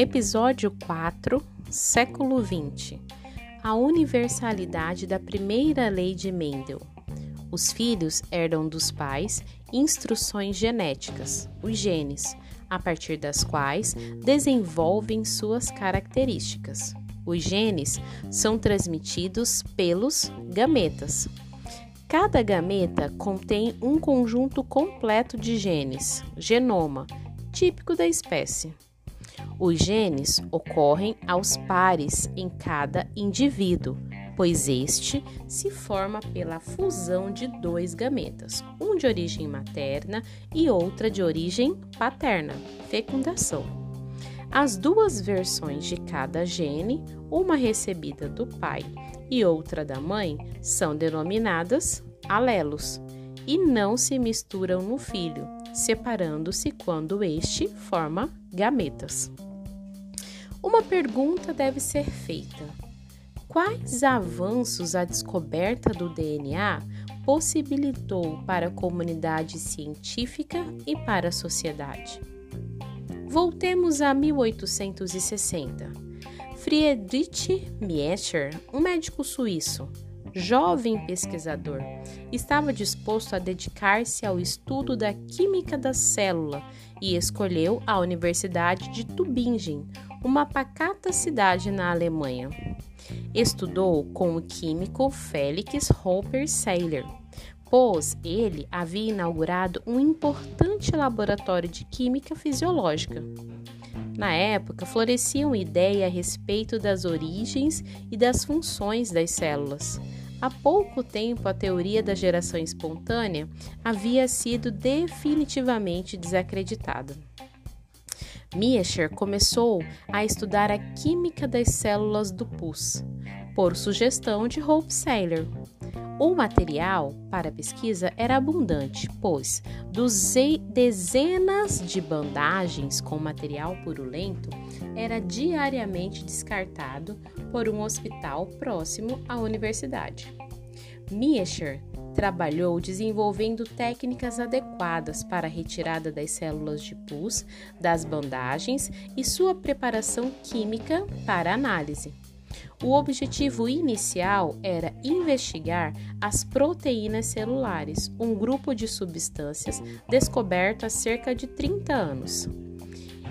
Episódio 4, século XX. A universalidade da primeira lei de Mendel. Os filhos herdam dos pais instruções genéticas, os genes, a partir das quais desenvolvem suas características. Os genes são transmitidos pelos gametas. Cada gameta contém um conjunto completo de genes, genoma, típico da espécie. Os genes ocorrem aos pares em cada indivíduo, pois este se forma pela fusão de dois gametas, um de origem materna e outra de origem paterna, fecundação. As duas versões de cada gene, uma recebida do pai e outra da mãe, são denominadas alelos e não se misturam no filho, separando-se quando este forma gametas. Uma pergunta deve ser feita: quais avanços a descoberta do DNA possibilitou para a comunidade científica e para a sociedade? Voltemos a 1860. Friedrich Miescher, um médico suíço, jovem pesquisador, estava disposto a dedicar-se ao estudo da química da célula e escolheu a Universidade de Tübingen, uma pacata cidade na Alemanha. Estudou com o químico Felix Hopper Seiler, pois ele havia inaugurado um importante laboratório de química fisiológica. Na época, floresciam ideias a respeito das origens e das funções das células. Há pouco tempo, a teoria da geração espontânea havia sido definitivamente desacreditada. Miescher começou a estudar a química das células do pus, por sugestão de Hope Seyler. O material para pesquisa era abundante, pois dezenas de bandagens com material purulento era diariamente descartado por um hospital próximo à universidade. Miescher trabalhou desenvolvendo técnicas adequadas para a retirada das células de pus das bandagens e sua preparação química para análise. O objetivo inicial era investigar as proteínas celulares, um grupo de substâncias descoberto há cerca de 30 anos.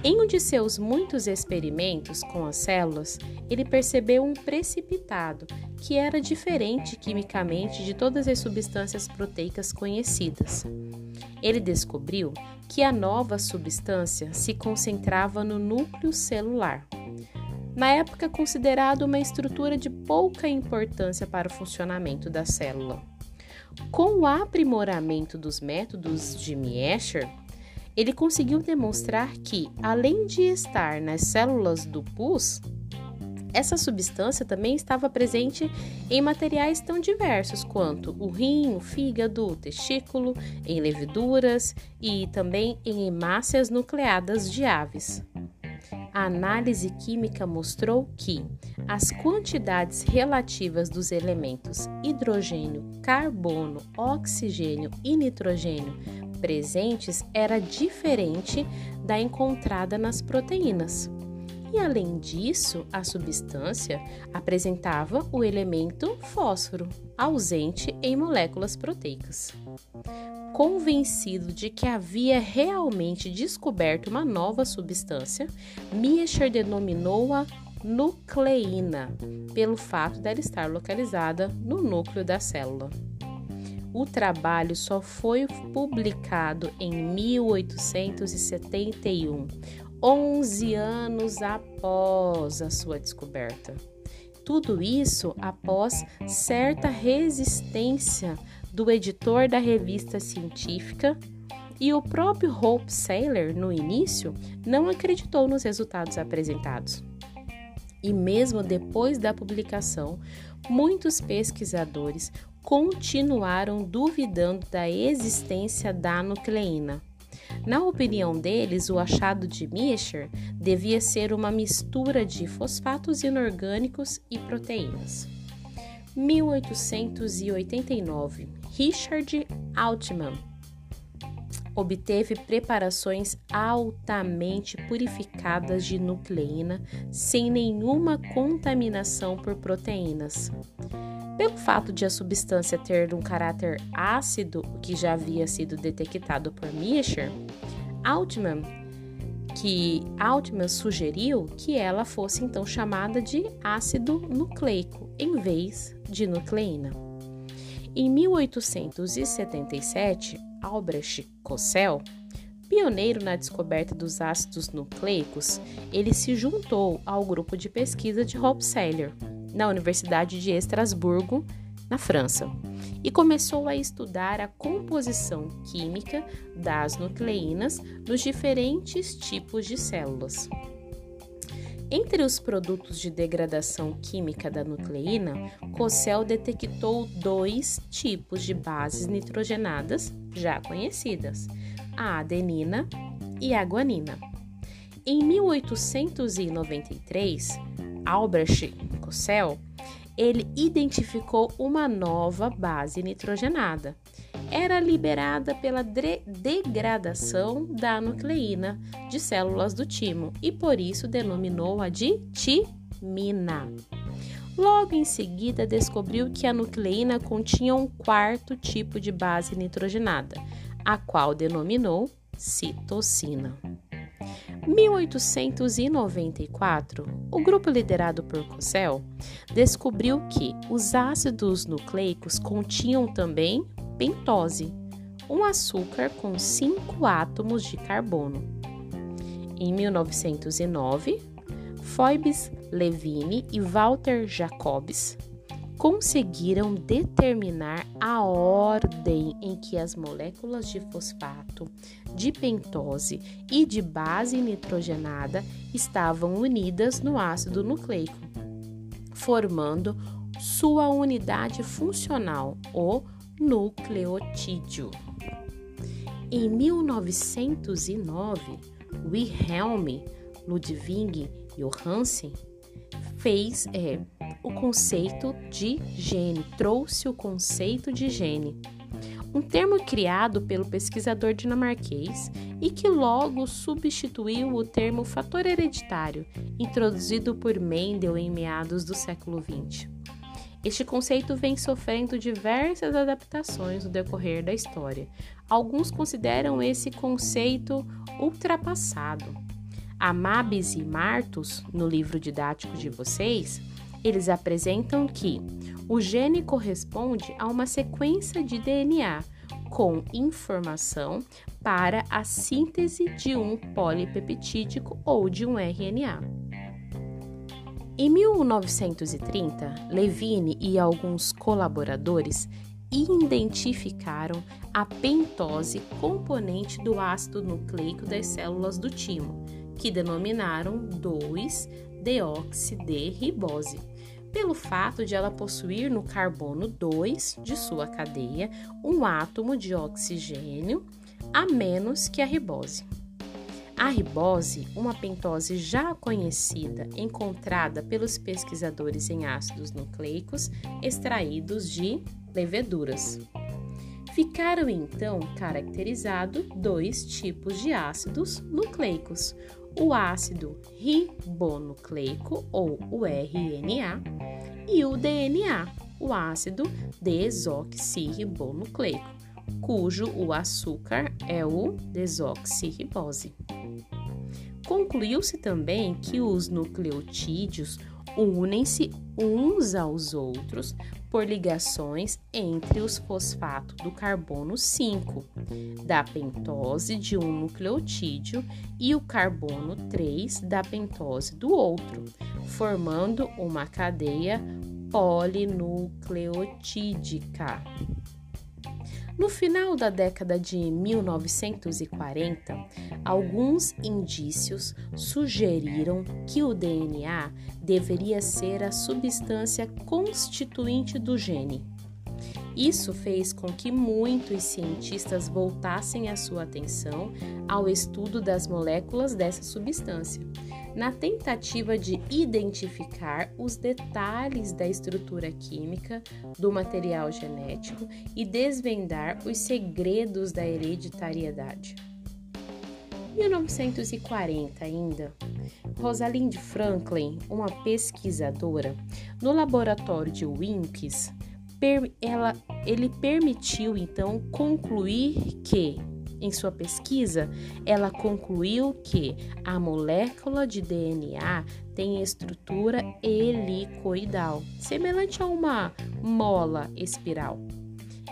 Em um de seus muitos experimentos com as células, ele percebeu um precipitado que era diferente quimicamente de todas as substâncias proteicas conhecidas. Ele descobriu que a nova substância se concentrava no núcleo celular. Na época considerado uma estrutura de pouca importância para o funcionamento da célula. Com o aprimoramento dos métodos de Miescher, ele conseguiu demonstrar que, além de estar nas células do pus, essa substância também estava presente em materiais tão diversos quanto o rim, o fígado, o testículo, em leveduras e também em hemácias nucleadas de aves. A análise química mostrou que as quantidades relativas dos elementos hidrogênio, carbono, oxigênio e nitrogênio presentes era diferente da encontrada nas proteínas. E além disso, a substância apresentava o elemento fósforo, ausente em moléculas proteicas. Convencido de que havia realmente descoberto uma nova substância, Miescher denominou-a nucleína, pelo fato dela estar localizada no núcleo da célula. O trabalho só foi publicado em 1871, 11 anos após a sua descoberta. Tudo isso após certa resistência do editor da revista científica e o próprio Hope Saylor, no início, não acreditou nos resultados apresentados. E mesmo depois da publicação, muitos pesquisadores continuaram duvidando da existência da nucleína. Na opinião deles, o achado de Miescher devia ser uma mistura de fosfatos inorgânicos e proteínas. 1889 Richard Altman obteve preparações altamente purificadas de nucleína sem nenhuma contaminação por proteínas. Pelo fato de a substância ter um caráter ácido, que já havia sido detectado por Miescher, Altman, que Altman sugeriu que ela fosse então chamada de ácido nucleico em vez de nucleína. Em 1877, Albrecht Kossel, pioneiro na descoberta dos ácidos nucleicos, ele se juntou ao grupo de pesquisa de Hopseller na Universidade de Estrasburgo, na França, e começou a estudar a composição química das nucleínas nos diferentes tipos de células. Entre os produtos de degradação química da nucleína, Cossel detectou dois tipos de bases nitrogenadas já conhecidas, a adenina e a guanina. Em 1893, Albrecht Cossel ele identificou uma nova base nitrogenada. Era liberada pela degradação da nucleína de células do timo e por isso denominou-a de timina. Logo em seguida, descobriu que a nucleína continha um quarto tipo de base nitrogenada, a qual denominou citocina. 1894, o grupo liderado por Cossel descobriu que os ácidos nucleicos continham também pentose, um açúcar com cinco átomos de carbono. Em 1909, Phoebus Levine e Walter Jacobs conseguiram determinar a ordem em que as moléculas de fosfato, de pentose e de base nitrogenada estavam unidas no ácido nucleico, formando sua unidade funcional, o nucleotídeo. Em 1909, Wilhelm Ludwig Johansen fez é, o conceito de gene, trouxe o conceito de gene, um termo criado pelo pesquisador dinamarquês e que logo substituiu o termo fator hereditário, introduzido por Mendel em meados do século XX. Este conceito vem sofrendo diversas adaptações no decorrer da história. Alguns consideram esse conceito ultrapassado. Amabis e Martus, no livro didático de vocês, eles apresentam que o gene corresponde a uma sequência de DNA com informação para a síntese de um polipeptídico ou de um RNA. Em 1930, Levine e alguns colaboradores identificaram a pentose componente do ácido nucleico das células do timo, que denominaram 2-deoxide-ribose, pelo fato de ela possuir no carbono 2 de sua cadeia um átomo de oxigênio a menos que a ribose. A ribose, uma pentose já conhecida, encontrada pelos pesquisadores em ácidos nucleicos extraídos de leveduras. Ficaram então caracterizados dois tipos de ácidos nucleicos: o ácido ribonucleico ou o RNA e o DNA, o ácido desoxirribonucleico cujo o açúcar é o desoxirribose. Concluiu-se também que os nucleotídeos unem-se uns aos outros por ligações entre os fosfatos do carbono 5 da pentose de um nucleotídeo e o carbono 3 da pentose do outro, formando uma cadeia polinucleotídica. No final da década de 1940, alguns indícios sugeriram que o DNA deveria ser a substância constituinte do gene. Isso fez com que muitos cientistas voltassem a sua atenção ao estudo das moléculas dessa substância. Na tentativa de identificar os detalhes da estrutura química do material genético e desvendar os segredos da hereditariedade. 1940 ainda, Rosalind Franklin, uma pesquisadora, no laboratório de Winks, ela, ele permitiu então concluir que, em sua pesquisa, ela concluiu que a molécula de DNA tem estrutura helicoidal, semelhante a uma mola espiral.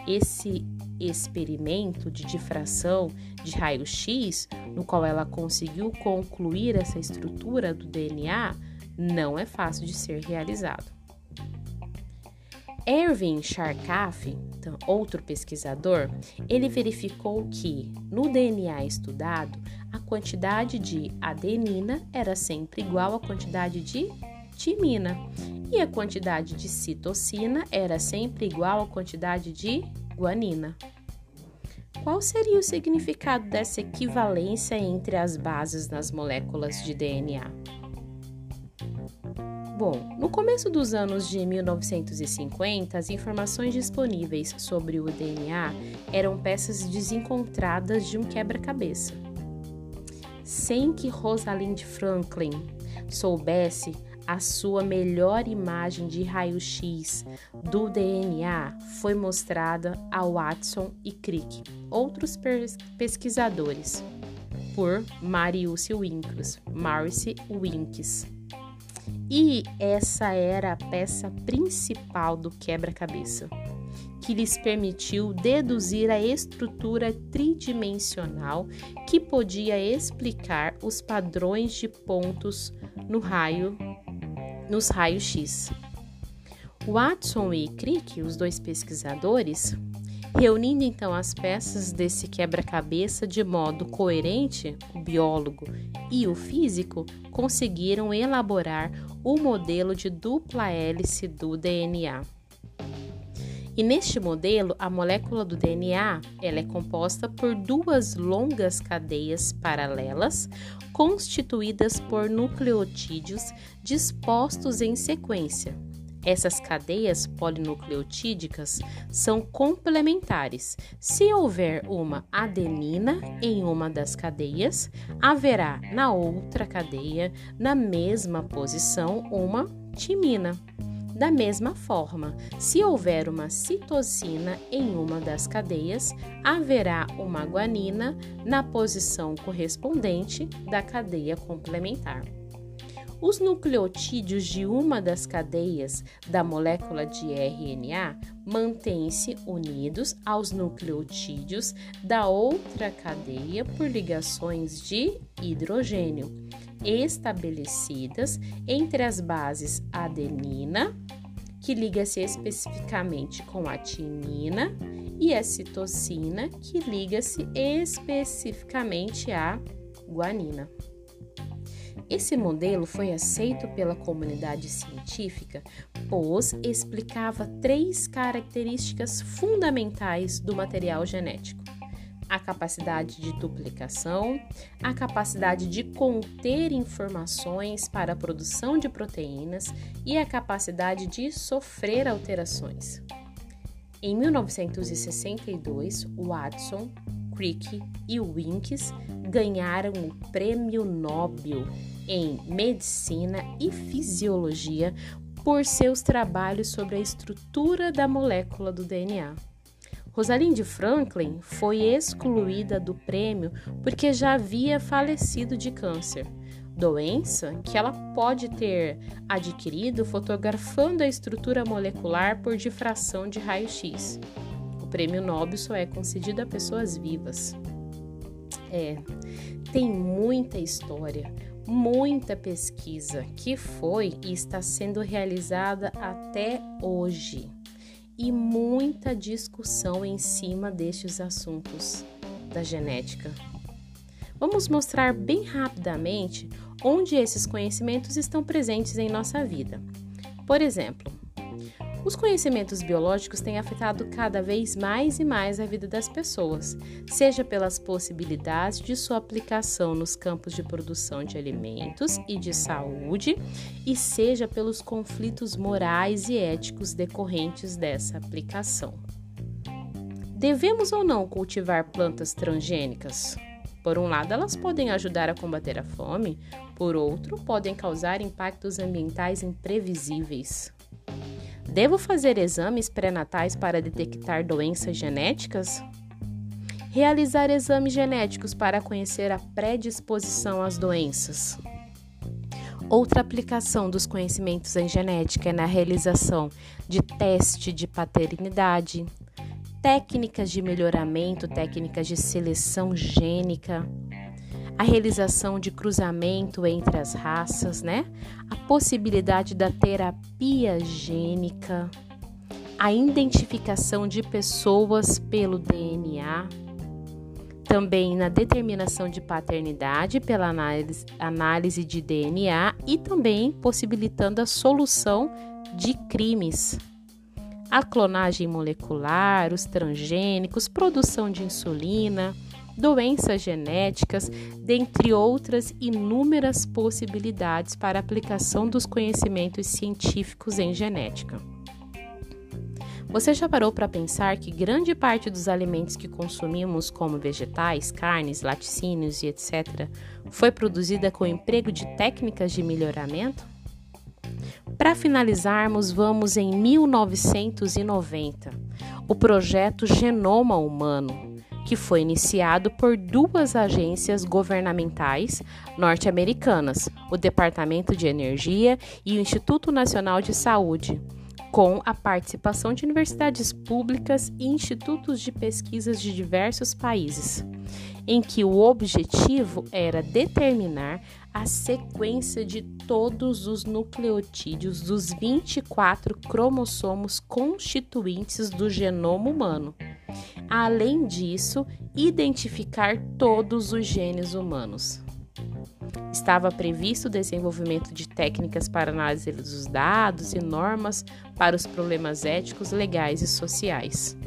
Esse experimento de difração de raio-x, no qual ela conseguiu concluir essa estrutura do DNA, não é fácil de ser realizado. Erwin Charkaff, então, outro pesquisador, ele verificou que no DNA estudado a quantidade de adenina era sempre igual à quantidade de timina e a quantidade de citocina era sempre igual à quantidade de guanina. Qual seria o significado dessa equivalência entre as bases nas moléculas de DNA? Bom, no começo dos anos de 1950, as informações disponíveis sobre o DNA eram peças desencontradas de um quebra-cabeça. Sem que Rosalind Franklin soubesse a sua melhor imagem de raio-x do DNA foi mostrada a Watson e Crick, outros pesquisadores, por Marius Winks, Marcy Winks. E essa era a peça principal do quebra-cabeça, que lhes permitiu deduzir a estrutura tridimensional que podia explicar os padrões de pontos no raio nos raios-x. Watson e Crick, os dois pesquisadores, reunindo então as peças desse quebra-cabeça de modo coerente, o biólogo e o físico conseguiram elaborar o modelo de dupla hélice do DNA. E neste modelo, a molécula do DNA ela é composta por duas longas cadeias paralelas, constituídas por nucleotídeos dispostos em sequência. Essas cadeias polinucleotídicas são complementares. Se houver uma adenina em uma das cadeias, haverá na outra cadeia, na mesma posição, uma timina. Da mesma forma, se houver uma citosina em uma das cadeias, haverá uma guanina na posição correspondente da cadeia complementar. Os nucleotídeos de uma das cadeias da molécula de RNA mantêm-se unidos aos nucleotídeos da outra cadeia por ligações de hidrogênio estabelecidas entre as bases adenina, que liga-se especificamente com a timina, e a citosina, que liga-se especificamente à guanina. Esse modelo foi aceito pela comunidade científica, pois explicava três características fundamentais do material genético: a capacidade de duplicação, a capacidade de conter informações para a produção de proteínas e a capacidade de sofrer alterações. Em 1962, Watson, Crick e Winks ganharam o Prêmio Nobel em Medicina e Fisiologia por seus trabalhos sobre a estrutura da molécula do DNA. Rosalind Franklin foi excluída do prêmio porque já havia falecido de câncer, doença que ela pode ter adquirido fotografando a estrutura molecular por difração de raio-x. O prêmio Nobel só é concedido a pessoas vivas. É, tem muita história, muita pesquisa que foi e está sendo realizada até hoje e muita discussão em cima destes assuntos da genética. Vamos mostrar bem rapidamente onde esses conhecimentos estão presentes em nossa vida. Por exemplo, Os conhecimentos biológicos têm afetado cada vez mais e mais a vida das pessoas, seja pelas possibilidades de sua aplicação nos campos de produção de alimentos e de saúde, e seja pelos conflitos morais e éticos decorrentes dessa aplicação. Devemos ou não cultivar plantas transgênicas? Por um lado, elas podem ajudar a combater a fome, por outro, podem causar impactos ambientais imprevisíveis. Devo fazer exames pré-natais para detectar doenças genéticas? Realizar exames genéticos para conhecer a predisposição às doenças. Outra aplicação dos conhecimentos em genética é na realização de teste de paternidade, técnicas de melhoramento, técnicas de seleção gênica, a realização de cruzamento entre as raças, né? A possibilidade da terapia gênica, a identificação de pessoas pelo DNA, também na determinação de paternidade pela análise, análise de DNA e também possibilitando a solução de crimes. A clonagem molecular, os transgênicos, produção de insulina, doenças genéticas, dentre outras inúmeras possibilidades para aplicação dos conhecimentos científicos em genética. Você já parou para pensar que grande parte dos alimentos que consumimos, como vegetais, carnes, laticínios e etc., foi produzida com o emprego de técnicas de melhoramento? Para finalizarmos, vamos em 1990, o projeto Genoma Humano, que foi iniciado por duas agências governamentais norte-americanas, o Departamento de Energia e o Instituto Nacional de Saúde, com a participação de universidades públicas e institutos de pesquisas de diversos países, em que o objetivo era determinar a sequência de todos os nucleotídeos dos 24 cromossomos constituintes do genoma humano Além disso, identificar todos os genes humanos. Estava previsto o desenvolvimento de técnicas para análise dos dados e normas para os problemas éticos, legais e sociais.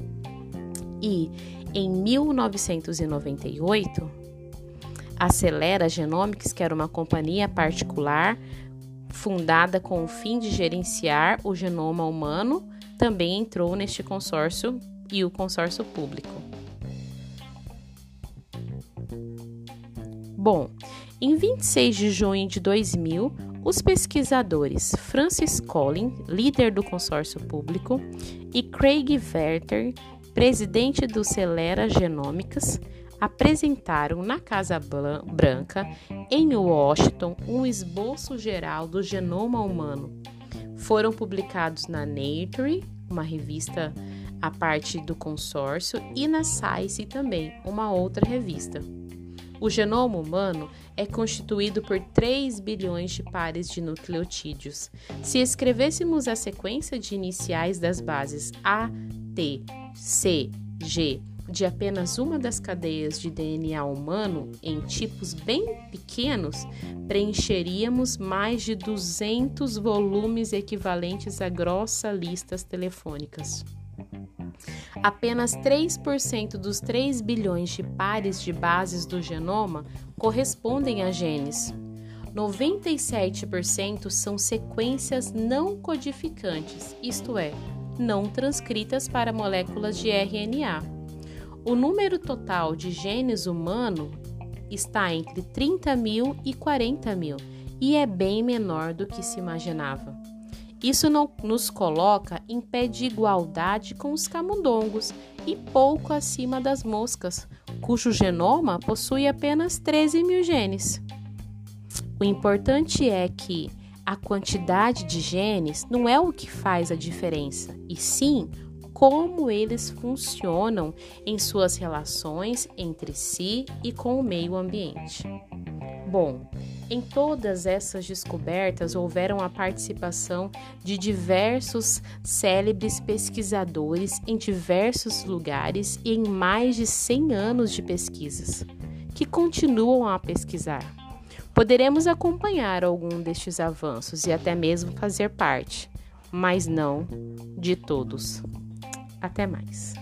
E, em 1998, a Celera Genomics, que era uma companhia particular fundada com o fim de gerenciar o genoma humano, também entrou neste consórcio e o consórcio público. Bom, em 26 de junho de 2000, os pesquisadores Francis Collin, líder do consórcio público, e Craig Werther, presidente do Celera Genômicas, apresentaram na Casa Branca, em Washington, um esboço geral do genoma humano. Foram publicados na Nature, uma revista a parte do consórcio, e na Science também, uma outra revista. O genoma humano é constituído por 3 bilhões de pares de nucleotídeos. Se escrevêssemos a sequência de iniciais das bases A, T, C, G de apenas uma das cadeias de DNA humano em tipos bem pequenos, preencheríamos mais de 200 volumes equivalentes a grossas listas telefônicas. Apenas 3% dos 3 bilhões de pares de bases do genoma correspondem a genes. 97% são sequências não codificantes, isto é, não transcritas para moléculas de RNA. O número total de genes humano está entre 30 mil e 40 mil e é bem menor do que se imaginava. Isso não nos coloca em pé de igualdade com os camundongos e pouco acima das moscas, cujo genoma possui apenas 13 mil genes. O importante é que a quantidade de genes não é o que faz a diferença, e sim como eles funcionam em suas relações entre si e com o meio ambiente. Bom, em todas essas descobertas houveram a participação de diversos célebres pesquisadores em diversos lugares e em mais de 100 anos de pesquisas, que continuam a pesquisar. Poderemos acompanhar algum destes avanços e até mesmo fazer parte, mas não de todos. Até mais.